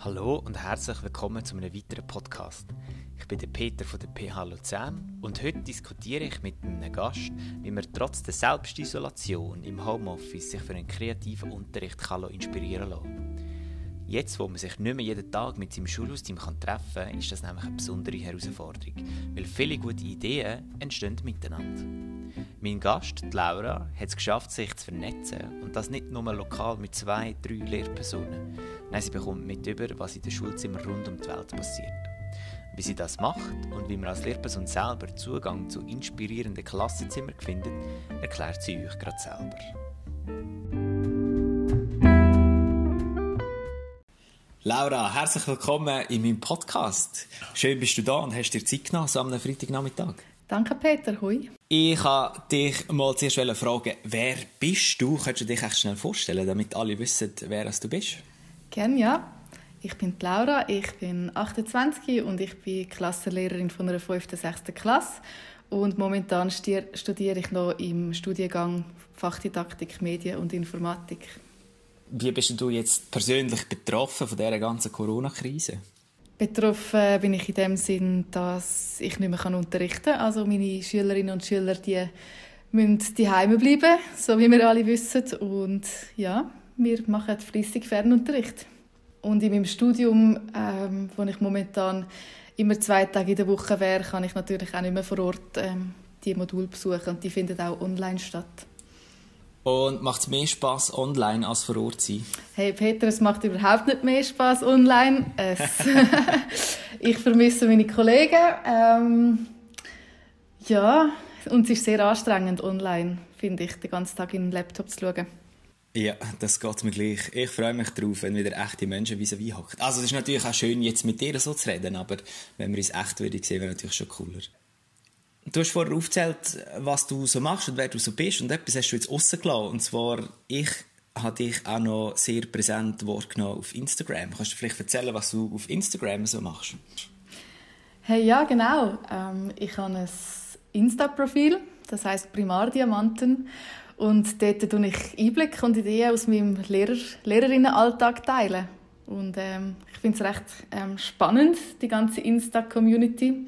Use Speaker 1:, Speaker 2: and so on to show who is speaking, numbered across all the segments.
Speaker 1: Hallo und herzlich willkommen zu einem weiteren Podcast. Ich bin der Peter von der PH Luzern und heute diskutiere ich mit einem Gast, wie man trotz der Selbstisolation im Homeoffice sich für einen kreativen Unterricht kann inspirieren kann. Jetzt, wo man sich nicht mehr jeden Tag mit seinem Schulhausteam treffen kann, ist das nämlich eine besondere Herausforderung, weil viele gute Ideen entstehen miteinander. Mein Gast, Laura, hat es geschafft, sich zu vernetzen und das nicht nur lokal mit zwei, drei Lehrpersonen. Nein, sie bekommt mit über, was in den Schulzimmern rund um die Welt passiert. Wie sie das macht und wie man als Lehrperson selber Zugang zu inspirierenden Klassenzimmern findet, erklärt sie euch gerade selber. Laura, herzlich willkommen in meinem Podcast. Schön bist du da und hast dir Zeit genommen so am Freitagnachmittag.
Speaker 2: Danke, Peter. Hui.
Speaker 1: Ich wollte dich mal zuerst fragen, wer bist du? Könntest du dich echt schnell vorstellen, damit alle wissen, wer du bist?
Speaker 2: Gerne, ja. Ich bin Laura, ich bin 28 und ich bin Klassenlehrerin von einer 5. und 6. Klasse. Und momentan studiere ich noch im Studiengang Fachdidaktik, Medien und Informatik.
Speaker 1: Wie bist du jetzt persönlich betroffen von dieser ganzen Corona-Krise?
Speaker 2: Betroffen bin ich in dem Sinn, dass ich nicht mehr unterrichten kann. Also meine Schülerinnen und Schüler, die müssen daheim bleiben, so wie wir alle wissen. Und ja, wir machen fließig Fernunterricht. Und in meinem Studium, ähm, wo ich momentan immer zwei Tage in der Woche wäre, kann ich natürlich auch nicht mehr vor Ort ähm, die Module besuchen. Und die finden auch online statt.
Speaker 1: Und macht es mehr Spaß online als vor Ort sein?
Speaker 2: Hey Peter, es macht überhaupt nicht mehr Spaß online. Ich vermisse meine Kollegen. Ähm, ja, und es ist sehr anstrengend online, finde ich, den ganzen Tag in den Laptop zu schauen.
Speaker 1: Ja, das geht mir gleich. Ich freue mich darauf, wenn wieder echte Menschen wie wie hocken. Also es ist natürlich auch schön, jetzt mit dir so zu reden, aber wenn wir uns echt wieder sehen, wäre natürlich schon cooler. Du hast vorher aufgezählt, was du so machst und wer du so bist. Und etwas hast du jetzt rausgelassen. Und zwar, ich habe dich auch noch sehr präsent wahrgenommen auf Instagram. Kannst du vielleicht erzählen, was du auf Instagram so machst?
Speaker 2: Hey, ja, genau. Ähm, ich habe ein Insta-Profil, das heißt Primardiamanten. Und dort teile ich Einblicke und Ideen aus meinem Lehrer Lehrerinnenalltag teilen. Und ähm, ich finde es recht ähm, spannend, die ganze Insta-Community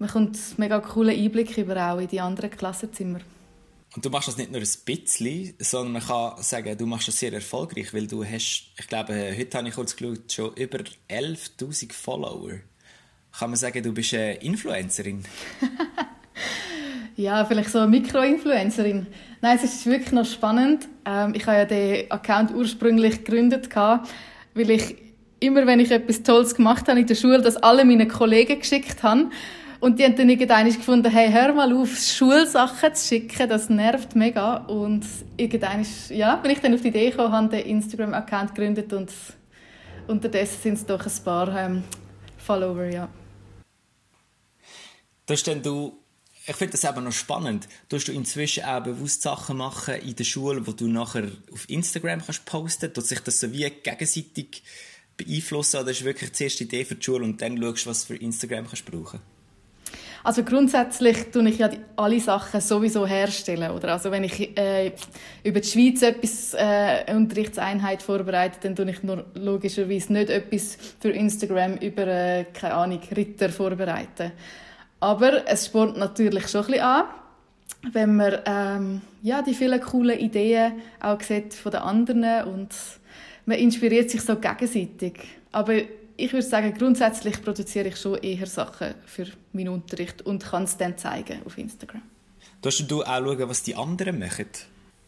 Speaker 2: man kommt mega coole Einblick über auch in die anderen Klassenzimmer.
Speaker 1: Und du machst das nicht nur ein bisschen, sondern man kann sagen, du machst das sehr erfolgreich, weil du hast, ich glaube, heute habe ich kurz geschaut, schon über 11'000 Follower. Kann man sagen, du bist eine Influencerin?
Speaker 2: ja, vielleicht so eine Mikroinfluencerin. Nein, es ist wirklich noch spannend. Ähm, ich habe ja den Account ursprünglich gegründet, weil ich immer, wenn ich etwas Tolles gemacht habe in der Schule, das alle meine Kollegen geschickt habe. Und die haben dann irgendwann gefunden, hey, hör mal auf, Schulsachen zu schicken, das nervt mega. Und irgendwann ja, bin ich dann auf die Idee gekommen, habe den Instagram-Account gegründet und unterdessen sind es doch ein paar ähm, Follower, ja.
Speaker 1: Das denn du ich finde das aber noch spannend. Du hast du inzwischen auch bewusst Sachen machen in der Schule, wo du nachher auf Instagram kannst posten, dass sich das so wie gegenseitig beeinflussen oder ist wirklich zuerst die Idee für die Schule und dann schaust, was für Instagram kannst brauchen?
Speaker 2: Also grundsätzlich tue ich ja alle Sachen sowieso herstellen. Oder? Also wenn ich äh, über die Schweiz etwas, äh, Unterrichtseinheit vorbereite, dann tue ich nur logischerweise nicht etwas für Instagram über, äh, keine Ahnung, Ritter vorbereiten. Aber es spornt natürlich schon ein bisschen an, wenn man ähm, ja, die vielen coolen Ideen auch sieht von den anderen und man inspiriert sich so gegenseitig. Aber ich würde sagen, grundsätzlich produziere ich schon eher Sachen für meinen Unterricht und kann es dann zeigen auf Instagram.
Speaker 1: Darfst du auch schauen, was die anderen machen?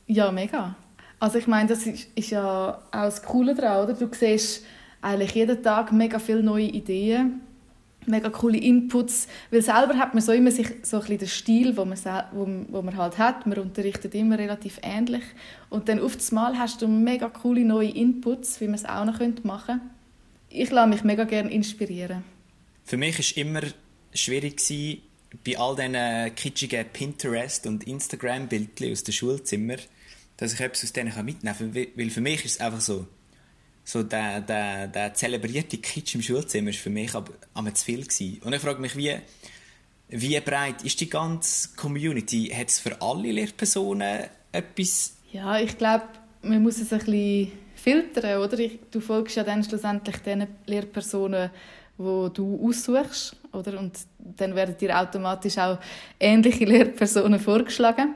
Speaker 2: Ja, mega. Also ich meine, das ist, ist ja auch das Coole daran, oder? Du siehst eigentlich jeden Tag mega viele neue Ideen, mega coole Inputs, weil selber hat man so immer sich so ein bisschen den Stil, wo man, wo, wo man halt hat. Man unterrichtet immer relativ ähnlich und dann auf Mal hast du mega coole neue Inputs, wie man es auch noch machen könnte ich lasse mich mega gerne inspirieren.
Speaker 1: Für mich war immer schwierig, gewesen, bei all diesen kitschigen Pinterest- und Instagram-Bildchen aus dem Schulzimmer, dass ich etwas aus denen mitnehmen kann. Weil für mich ist es einfach so, so der, der, der zelebrierte Kitsch im Schulzimmer war für mich aber, aber zu viel. Gewesen. Und ich frage mich, wie, wie breit ist die ganze Community? Hat es für alle Lehrpersonen etwas?
Speaker 2: Ja, ich glaube, man muss es ein bisschen filtern, oder? Du folgst ja dann schlussendlich den Lehrpersonen, wo du aussuchst, oder? Und dann werden dir automatisch auch ähnliche Lehrpersonen vorgeschlagen.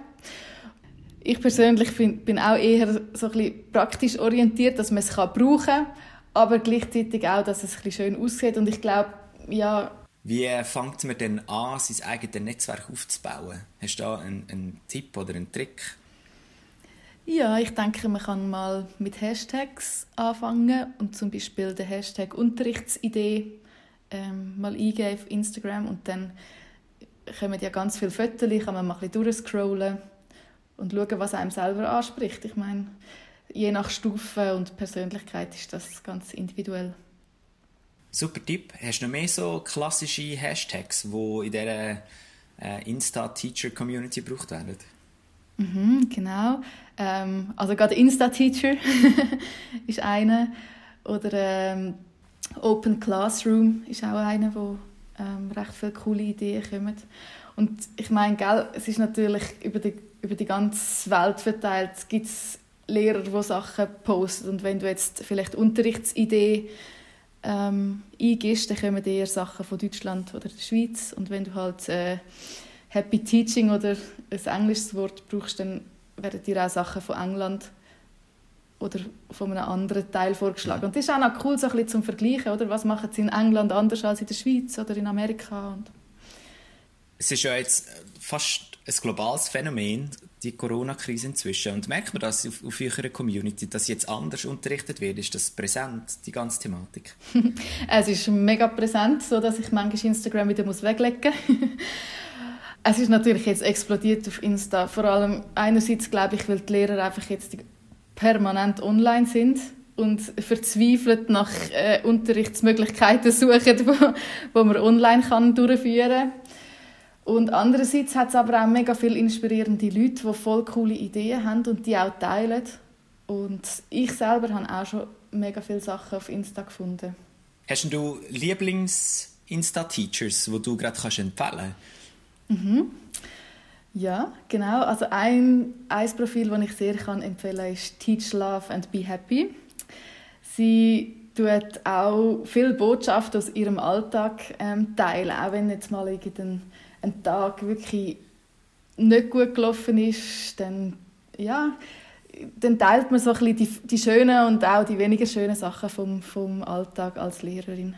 Speaker 2: Ich persönlich find, bin auch eher so ein praktisch orientiert, dass man es brauchen kann, aber gleichzeitig auch, dass es ein schön aussieht. Und ich glaube, ja...
Speaker 1: Wie fängt man denn an, sein eigenes Netzwerk aufzubauen? Hast du da einen, einen Tipp oder einen Trick?
Speaker 2: Ja, ich denke, man kann mal mit Hashtags anfangen und zum Beispiel den Hashtag Unterrichtsidee ähm, mal eingeben auf Instagram und dann kommen ja ganz viele Fotos, kann man mal ein bisschen durchscrollen und schauen, was einem selber anspricht. Ich meine, je nach Stufe und Persönlichkeit ist das ganz individuell.
Speaker 1: Super Tipp. Hast du noch mehr so klassische Hashtags, die in dieser äh, Insta-Teacher-Community gebraucht werden?
Speaker 2: Mhm, genau. Ähm, also gerade Insta-Teacher ist eine. Oder ähm, Open Classroom ist auch eine, wo ähm, recht viele coole Ideen kommen. Und ich meine, gell, es ist natürlich über die, über die ganze Welt verteilt. Es gibt Lehrer, die Sachen posten. Und wenn du jetzt vielleicht Unterrichtsidee ähm, eingibst, dann kommen eher Sachen von Deutschland oder der Schweiz. Und wenn du halt äh, Happy Teaching oder ein englisches Wort brauchst, dann werden dir auch Sachen von England oder von einem anderen Teil vorgeschlagen. Und das ist auch noch cool, so ein bisschen zum Vergleichen, oder? Was machen sie in England anders als in der Schweiz oder in Amerika? Und
Speaker 1: es ist ja jetzt fast ein globales Phänomen, die Corona-Krise inzwischen. Und merkt man das auf, auf eurer Community, dass jetzt anders unterrichtet wird? Ist das präsent, die ganze Thematik?
Speaker 2: es ist mega präsent, so dass ich manchmal Instagram wieder weglegen muss. es ist natürlich jetzt explodiert auf Insta. Vor allem einerseits glaube ich, weil die Lehrer einfach jetzt permanent online sind und verzweifelt nach äh, Unterrichtsmöglichkeiten suchen, wo, wo man online kann durchführen kann. Und andererseits hat es aber auch mega viele inspirierende Leute, die voll coole Ideen haben und die auch teilen. Und ich selber habe auch schon mega viele Sachen auf Insta gefunden.
Speaker 1: Hast du Lieblings-Insta-Teachers, die du gerade empfehlen kannst?
Speaker 2: Mhm. Ja, genau. Also ein, ein Profil, das ich sehr kann empfehlen kann, ist Teach Love and Be Happy. Sie tut auch viele Botschaften aus ihrem Alltag ähm, teilen, auch wenn jetzt mal irgendein ein Tag wirklich nicht gut gelaufen ist, dann, ja, dann teilt man so ein bisschen die, die schönen und auch die weniger schönen Sachen vom, vom Alltag als Lehrerin.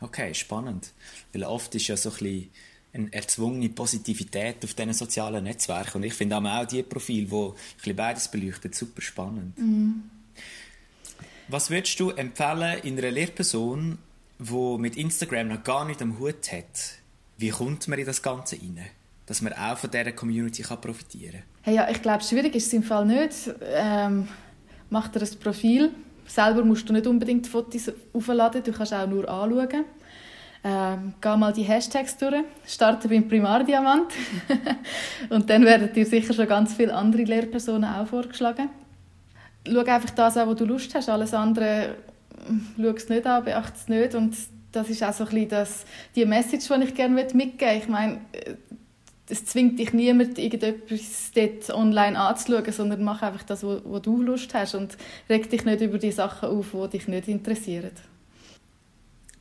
Speaker 1: Okay, spannend. Weil oft ist ja so ein bisschen eine erzwungene Positivität auf diesen sozialen Netzwerken. Und ich finde auch die Profile, die ein bisschen beides beleuchtet, super spannend. Mhm. Was würdest du empfehlen in einer Lehrperson, die mit Instagram noch gar nicht am Hut hat? Wie kommt man in das Ganze rein? Dass man auch von dieser Community kann profitieren kann?
Speaker 2: Hey, ja, ich glaube, schwierig ist es im Fall nicht. Ähm, mach dir ein Profil. Selber musst du nicht unbedingt Fotos aufladen, du kannst auch nur anschauen. Ähm, geh mal die Hashtags durch, starte beim Primardiamant und dann werden dir sicher schon ganz viele andere Lehrpersonen auch vorgeschlagen. Schau einfach das an, wo du Lust hast, alles andere hm, schau es nicht an, beachte es nicht und das ist auch so ein bisschen das, die Message, die ich gerne mitgeben möchte. Ich meine, äh, es zwingt dich niemand, irgendetwas dort online anzuschauen, sondern mach einfach das, wo, wo du Lust hast und reg dich nicht über die Sachen auf, die dich nicht interessieren.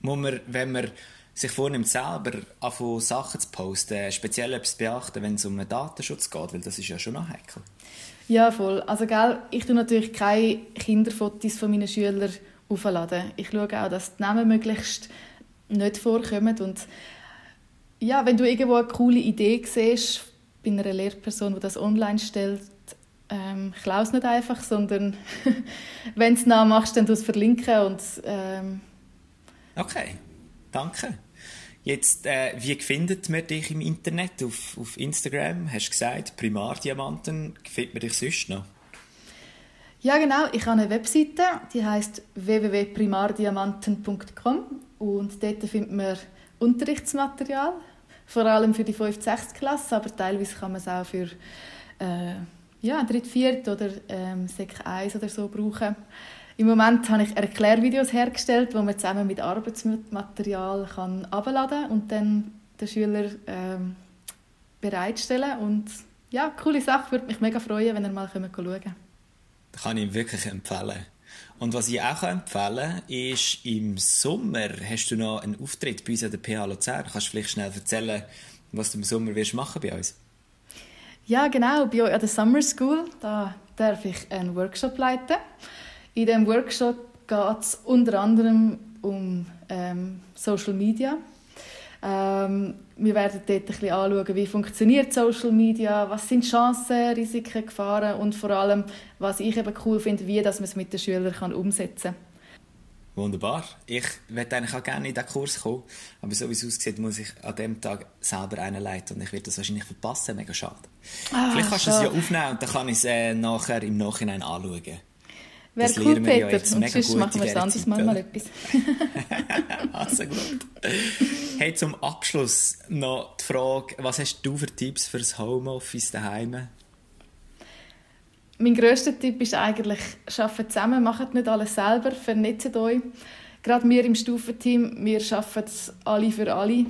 Speaker 1: Muss man, wenn man sich vornimmt, selber anfangen, Sachen zu posten, speziell etwas beachten, wenn es um den Datenschutz geht, weil das ist ja schon noch heikel.
Speaker 2: Ja, voll. Also, gell, ich tue natürlich keine Kinderfotos von meinen Schülern aufladen. Ich schaue auch, dass die Namen möglichst nicht vorkommen. Und ja, wenn du irgendwo eine coole Idee siehst, bei einer Lehrperson, die das online stellt, ähm, klau es nicht einfach, sondern wenn du es nachmachst, dann du es verlinken und ähm
Speaker 1: Okay, danke. Jetzt, äh, wie findet man dich im Internet? Auf, auf Instagram hast du gesagt, Primardiamanten. Findet man dich sonst noch?
Speaker 2: Ja, genau. Ich habe eine Webseite, die heißt www.primardiamanten.com und dort findet man Unterrichtsmaterial, vor allem für die 5. 6. Klasse, aber teilweise kann man es auch für äh, ja, 3. 4. oder ähm, Sek 1 oder so brauchen. Im Moment habe ich Erklärvideos hergestellt, wo man zusammen mit Arbeitsmaterial kann abladen und dann den Schüler ähm, bereitstellen und ja, coole Sache, würde mich mega freuen, wenn ihr mal schauen könnt.
Speaker 1: Das kann ich wirklich empfehlen. Und was ich auch empfehlen kann, ist, im Sommer hast du noch einen Auftritt bei uns an der PH Luzern. Kannst du vielleicht schnell erzählen, was du im Sommer wirst machen bei uns?
Speaker 2: Ja, genau. Bei euch an der Summer School da darf ich einen Workshop leiten. In diesem Workshop geht es unter anderem um ähm, Social Media. Ähm, wir werden dort ein bisschen anschauen, wie funktioniert Social Media, was sind Chancen, Risiken, Gefahren und vor allem, was ich eben cool finde, wie dass man es mit den Schülern kann umsetzen kann.
Speaker 1: Wunderbar. Ich würde eigentlich auch gerne in diesen Kurs kommen, aber so wie es aussieht, muss ich an dem Tag selber einen leiten und ich werde das wahrscheinlich verpassen. Mega schade. Ah, Vielleicht kannst du es ja aufnehmen und dann kann ich es äh, nachher im Nachhinein anschauen.
Speaker 2: Wäre cool, Peter. Ja und sonst machen wir es anderes Mal, mal etwas.
Speaker 1: also gut. Hey, zum Abschluss noch die Frage, was hast du für Tipps für das Homeoffice daheim?
Speaker 2: Mein grösster Tipp ist eigentlich, arbeitet zusammen, macht nicht alles selber, vernetzt euch. Gerade wir im Stufenteam, wir arbeiten alle für alle.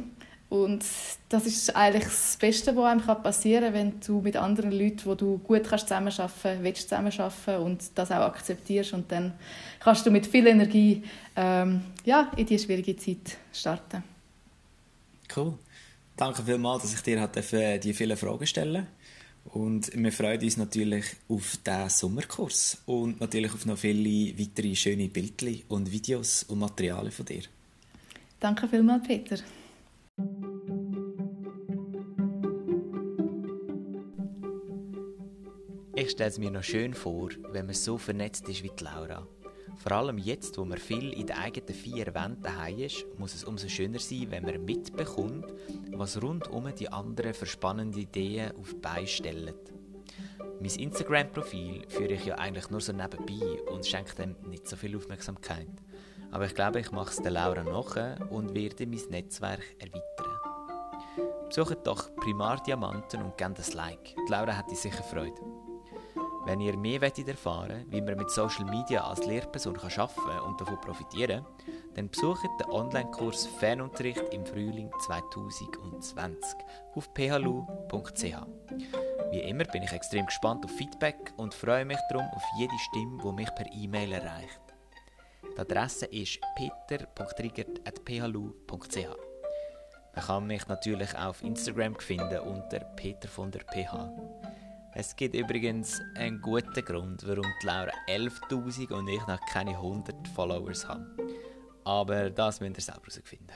Speaker 2: Und das ist eigentlich das Beste, was einem passieren kann, wenn du mit anderen Leuten, wo du gut kannst zusammenarbeiten willst, zusammenarbeiten und das auch akzeptierst. Und dann kannst du mit viel Energie ähm, ja, in diese schwierige Zeit starten.
Speaker 1: Cool. Danke vielmals, dass ich dir halt die vielen Fragen stellen und wir freuen uns natürlich auf diesen Sommerkurs und natürlich auf noch viele weitere schöne Bildchen und Videos und Materialien von dir.
Speaker 2: Danke vielmals, Peter.
Speaker 1: Ich stelle es mir noch schön vor, wenn man so vernetzt ist wie die Laura. Vor allem jetzt, wo man viel in den eigenen vier Wänden daheim ist, muss es umso schöner sein, wenn man mitbekommt, was rundum die anderen für spannende Ideen auf die Beine stellen. Mein Instagram-Profil führe ich ja eigentlich nur so nebenbei und schenke dem nicht so viel Aufmerksamkeit. Aber ich glaube, ich mache es der Laura nach und werde mein Netzwerk erweitern. Besucht doch Primar Diamanten und gebt ein Like. Die Laura hätte sicher Freude. Wenn ihr mehr erfahren wollt, wie man mit Social Media als Lehrperson arbeiten kann und davon profitieren dann besucht den Online-Kurs Fernunterricht im Frühling 2020 auf phlu.ch. Wie immer bin ich extrem gespannt auf Feedback und freue mich darum auf jede Stimme, die mich per E-Mail erreicht. Die Adresse ist peter.triggert.phlu.ch. Man kann mich natürlich auch auf Instagram finden unter peter von der PH. Es gibt übrigens einen guten Grund, warum die Laura 11.000 und ich noch keine 100 Followers habe. Aber das müsst ihr selber herausfinden.